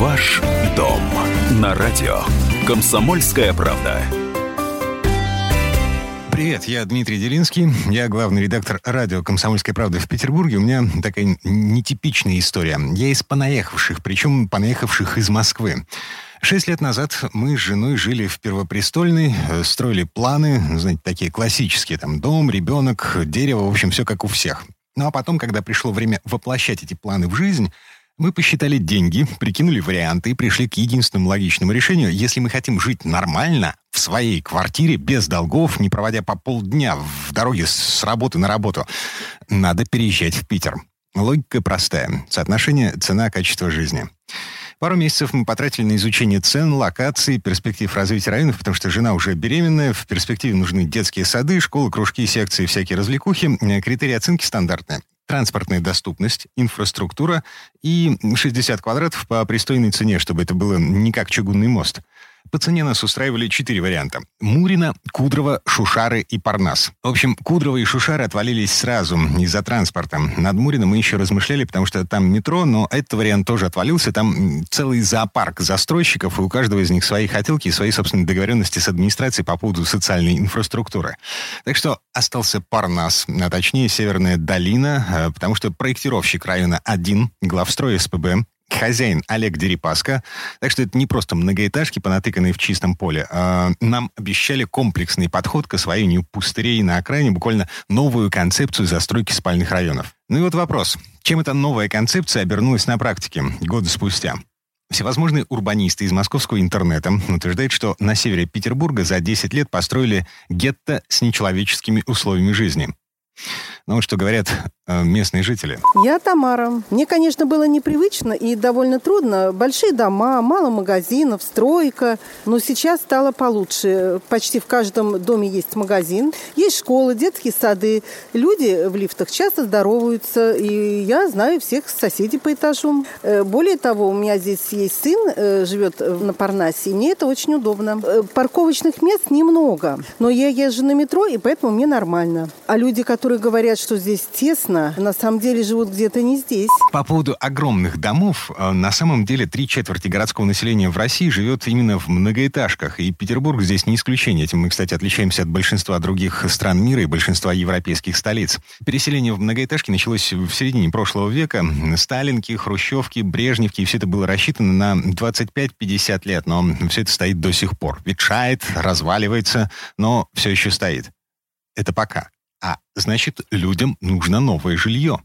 Ваш дом на радио. Комсомольская правда. Привет, я Дмитрий Делинский, я главный редактор радио «Комсомольская правда» в Петербурге. У меня такая нетипичная история. Я из понаехавших, причем понаехавших из Москвы. Шесть лет назад мы с женой жили в Первопрестольной, э, строили планы, знаете, такие классические, там, дом, ребенок, дерево, в общем, все как у всех. Ну а потом, когда пришло время воплощать эти планы в жизнь, мы посчитали деньги, прикинули варианты и пришли к единственному логичному решению. Если мы хотим жить нормально, в своей квартире, без долгов, не проводя по полдня в дороге с работы на работу, надо переезжать в Питер. Логика простая. Соотношение цена-качество жизни. Пару месяцев мы потратили на изучение цен, локаций, перспектив развития районов, потому что жена уже беременная, в перспективе нужны детские сады, школы, кружки, секции, всякие развлекухи. Критерии оценки стандартные транспортная доступность, инфраструктура и 60 квадратов по пристойной цене, чтобы это было не как чугунный мост. По цене нас устраивали четыре варианта. Мурина, Кудрово, Шушары и Парнас. В общем, Кудрово и Шушары отвалились сразу из-за транспорта. Над Мурино мы еще размышляли, потому что там метро, но этот вариант тоже отвалился. Там целый зоопарк застройщиков, и у каждого из них свои хотелки и свои собственные договоренности с администрацией по поводу социальной инфраструктуры. Так что остался Парнас, а точнее Северная долина, э, потому что проектировщик района 1, главстрой СПБ, хозяин Олег Дерипаска. Так что это не просто многоэтажки, понатыканные в чистом поле. А нам обещали комплексный подход к освоению пустырей на окраине, буквально новую концепцию застройки спальных районов. Ну и вот вопрос. Чем эта новая концепция обернулась на практике годы спустя? Всевозможные урбанисты из московского интернета утверждают, что на севере Петербурга за 10 лет построили гетто с нечеловеческими условиями жизни. Ну что говорят местные жители. Я Тамара. Мне, конечно, было непривычно и довольно трудно. Большие дома, мало магазинов, стройка. Но сейчас стало получше. Почти в каждом доме есть магазин, есть школы, детские сады. Люди в лифтах часто здороваются. И я знаю всех соседей по этажу. Э, более того, у меня здесь есть сын, э, живет на Парнасе. И мне это очень удобно. Парковочных мест немного. Но я езжу на метро, и поэтому мне нормально. А люди, которые говорят, что здесь тесно, на самом деле живут где-то не здесь. По поводу огромных домов, э, на самом деле три четверти городского населения в России живет именно в многоэтажках, и Петербург здесь не исключение. Этим мы, кстати, отличаемся от большинства других стран мира и большинства европейских столиц. Переселение в многоэтажки началось в середине прошлого века. Сталинки, Хрущевки, Брежневки, и все это было рассчитано на 25-50 лет, но все это стоит до сих пор. Ветшает, разваливается, но все еще стоит. Это пока. А значит, людям нужно новое жилье.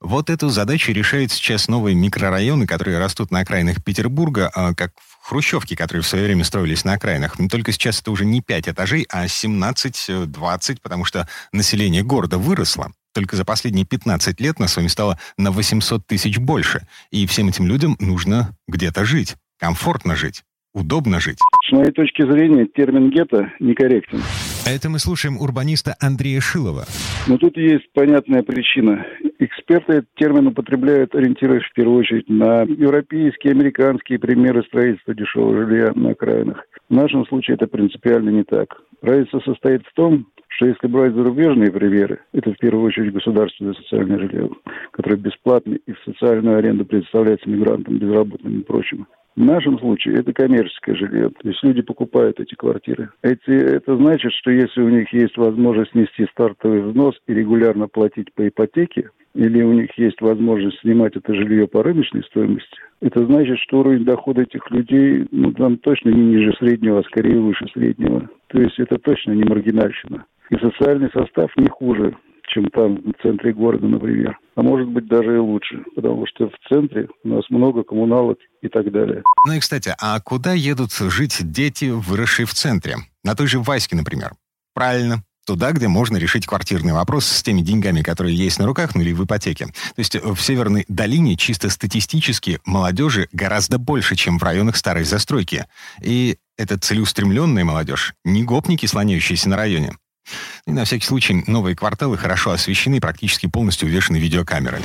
Вот эту задачу решают сейчас новые микрорайоны, которые растут на окраинах Петербурга, а, как в Хрущевке, которые в свое время строились на окраинах. Только сейчас это уже не 5 этажей, а 17-20, потому что население города выросло. Только за последние 15 лет нас с вами стало на 800 тысяч больше. И всем этим людям нужно где-то жить, комфортно жить, удобно жить. С моей точки зрения, термин «гетто» некорректен. Это мы слушаем урбаниста Андрея Шилова. Но тут есть понятная причина. Эксперты этот термин употребляют, ориентируясь в первую очередь на европейские, американские примеры строительства дешевого жилья на окраинах. В нашем случае это принципиально не так. Разница состоит в том, что если брать зарубежные примеры, это в первую очередь государственное социальное жилье, которое бесплатно и в социальную аренду предоставляется мигрантам, безработным и прочим. В нашем случае это коммерческое жилье. То есть люди покупают эти квартиры. Эти, это значит, что если у них есть возможность нести стартовый взнос и регулярно платить по ипотеке, или у них есть возможность снимать это жилье по рыночной стоимости, это значит, что уровень дохода этих людей ну, там точно не ниже среднего, а скорее выше среднего. То есть это точно не маргинальщина. И социальный состав не хуже чем там в центре города, например. А может быть даже и лучше, потому что в центре у нас много коммуналок и так далее. Ну и, кстати, а куда едут жить дети, выросшие в центре? На той же Ваське, например. Правильно, туда, где можно решить квартирный вопрос с теми деньгами, которые есть на руках, ну или в ипотеке. То есть в Северной долине чисто статистически молодежи гораздо больше, чем в районах старой застройки. И это целеустремленная молодежь, не гопники, слоняющиеся на районе. И на всякий случай новые кварталы хорошо освещены и практически полностью увешаны видеокамерами.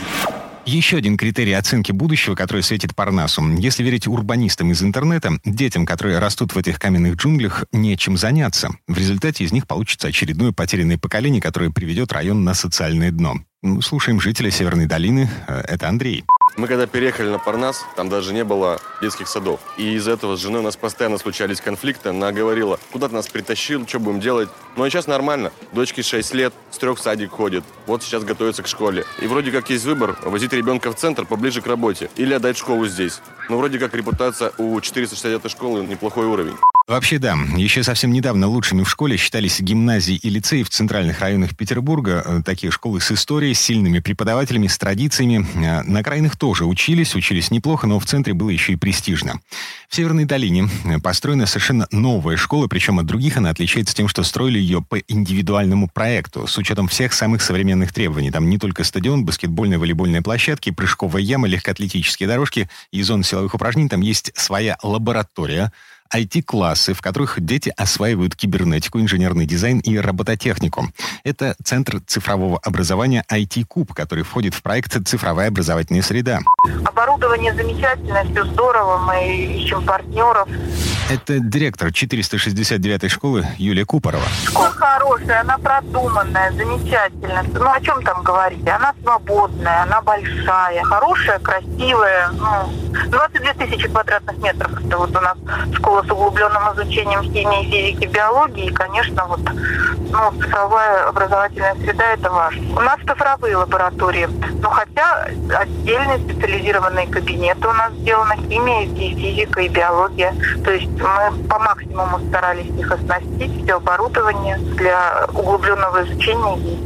Еще один критерий оценки будущего, который светит Парнасу. Если верить урбанистам из интернета, детям, которые растут в этих каменных джунглях, нечем заняться. В результате из них получится очередное потерянное поколение, которое приведет район на социальное дно. Ну, слушаем жителя Северной долины. Э, это Андрей. Мы когда переехали на Парнас, там даже не было детских садов. И из-за этого с женой у нас постоянно случались конфликты. Она говорила, куда ты нас притащил, что будем делать. Ну а сейчас нормально. Дочке 6 лет, с трех в садик ходит. Вот сейчас готовится к школе. И вроде как есть выбор, возить ребенка в центр поближе к работе. Или отдать школу здесь. Но вроде как репутация у 460 школы неплохой уровень. Вообще да. Еще совсем недавно лучшими в школе считались гимназии и лицеи в центральных районах Петербурга. Э, такие школы с историей, с сильными преподавателями, с традициями. Э, на окраинах тоже учились, учились неплохо, но в центре было еще и престижно. В Северной долине э, построена совершенно новая школа, причем от других она отличается тем, что строили ее по индивидуальному проекту, с учетом всех самых современных требований. Там не только стадион, баскетбольные, волейбольные площадки, прыжковая яма, легкоатлетические дорожки и зоны силовых упражнений. Там есть своя лаборатория, IT-классы, в которых дети осваивают кибернетику, инженерный дизайн и робототехнику. Это Центр цифрового образования IT-Куб, который входит в проект «Цифровая образовательная среда». Оборудование замечательное, все здорово, мы ищем партнеров. Это директор 469-й школы Юлия Купорова. Школа хорошая, она продуманная, замечательная. Ну, о чем там говорить? Она свободная, она большая, хорошая, красивая. Ну, 22 тысячи квадратных метров. Это вот у нас школа с углубленным изучением химии, физики, биологии. И, конечно, вот ну, цифровая образовательная среда – это важно. У нас цифровые лаборатории. Ну, хотя отдельные специализированные кабинеты у нас сделаны химия, и физика, и биология. То есть мы по максимуму старались их оснастить, все оборудование для углубленного изучения есть.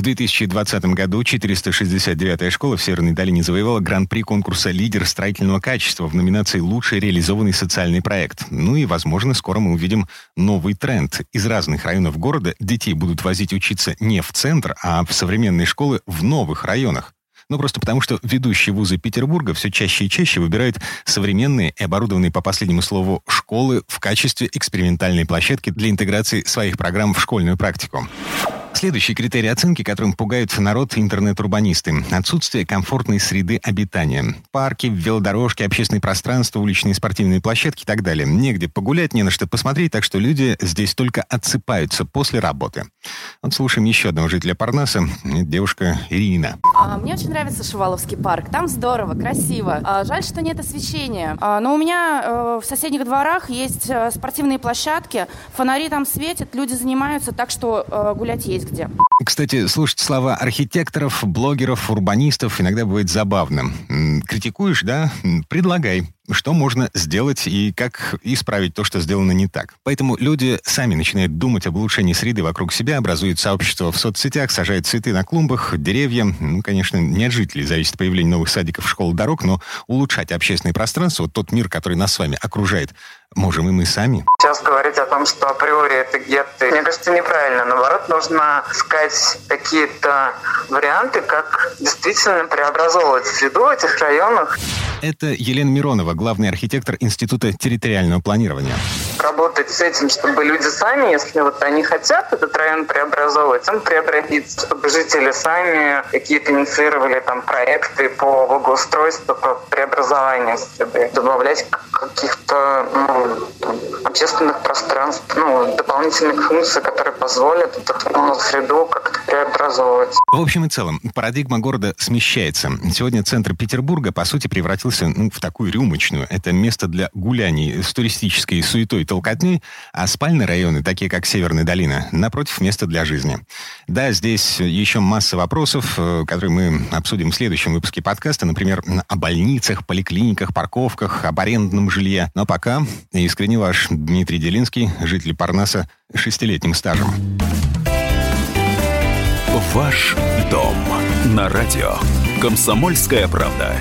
В 2020 году 469-я школа в Северной долине завоевала гран-при конкурса «Лидер строительного качества» в номинации «Лучший реализованный социальный проект». Ну и, возможно, скоро мы увидим новый тренд. Из разных районов города детей будут возить учиться не в центр, а в современные школы в новых районах. Ну, просто потому, что ведущие вузы Петербурга все чаще и чаще выбирают современные и оборудованные по последнему слову школы в качестве экспериментальной площадки для интеграции своих программ в школьную практику. Следующий критерий оценки, которым пугают народ интернет-урбанисты – отсутствие комфортной среды обитания. Парки, велодорожки, общественные пространства, уличные спортивные площадки и так далее. Негде погулять, не на что посмотреть, так что люди здесь только отсыпаются после работы. Вот слушаем еще одного жителя Парнаса, девушка Ирина. А, мне очень нравится Шуваловский парк. Там здорово, красиво. А, жаль, что нет освещения. А, но у меня э, в соседних дворах есть э, спортивные площадки, фонари там светят, люди занимаются, так что э, гулять есть есть где. Кстати, слушать слова архитекторов, блогеров, урбанистов иногда бывает забавным. Критикуешь, да? Предлагай что можно сделать и как исправить то, что сделано не так. Поэтому люди сами начинают думать об улучшении среды вокруг себя, образуют сообщества в соцсетях, сажают цветы на клумбах, деревья. Ну, конечно, не от жителей зависит появление новых садиков, школ, дорог, но улучшать общественное пространство, вот тот мир, который нас с вами окружает, можем и мы сами. Сейчас говорить о том, что априори это гетто, мне кажется, неправильно. Наоборот, нужно искать какие-то варианты, как действительно преобразовывать среду в этих районах. Это Елена Миронова, главный архитектор Института территориального планирования. Работать с этим, чтобы люди сами, если вот они хотят этот район преобразовывать, он преобразится, чтобы жители сами какие-то инициировали там проекты по благоустройству, по преобразованию среды, добавлять каких-то ну, общественных пространств, ну, дополнительных функций, которые позволят эту среду как-то преобразовывать. В общем и целом, парадигма города смещается. Сегодня центр Петербурга, по сути, превратился ну, в такую рюмочную. Это место для гуляний с туристической суетой и толкотней, а спальные районы, такие как Северная долина, напротив, место для жизни. Да, здесь еще масса вопросов, э, которые мы обсудим в следующем выпуске подкаста, например, о больницах, поликлиниках, парковках, об арендном жилье. Но пока искренне ваш Дмитрий Делинский, житель Парнаса, шестилетним стажем. Ваш дом на радио. Комсомольская правда.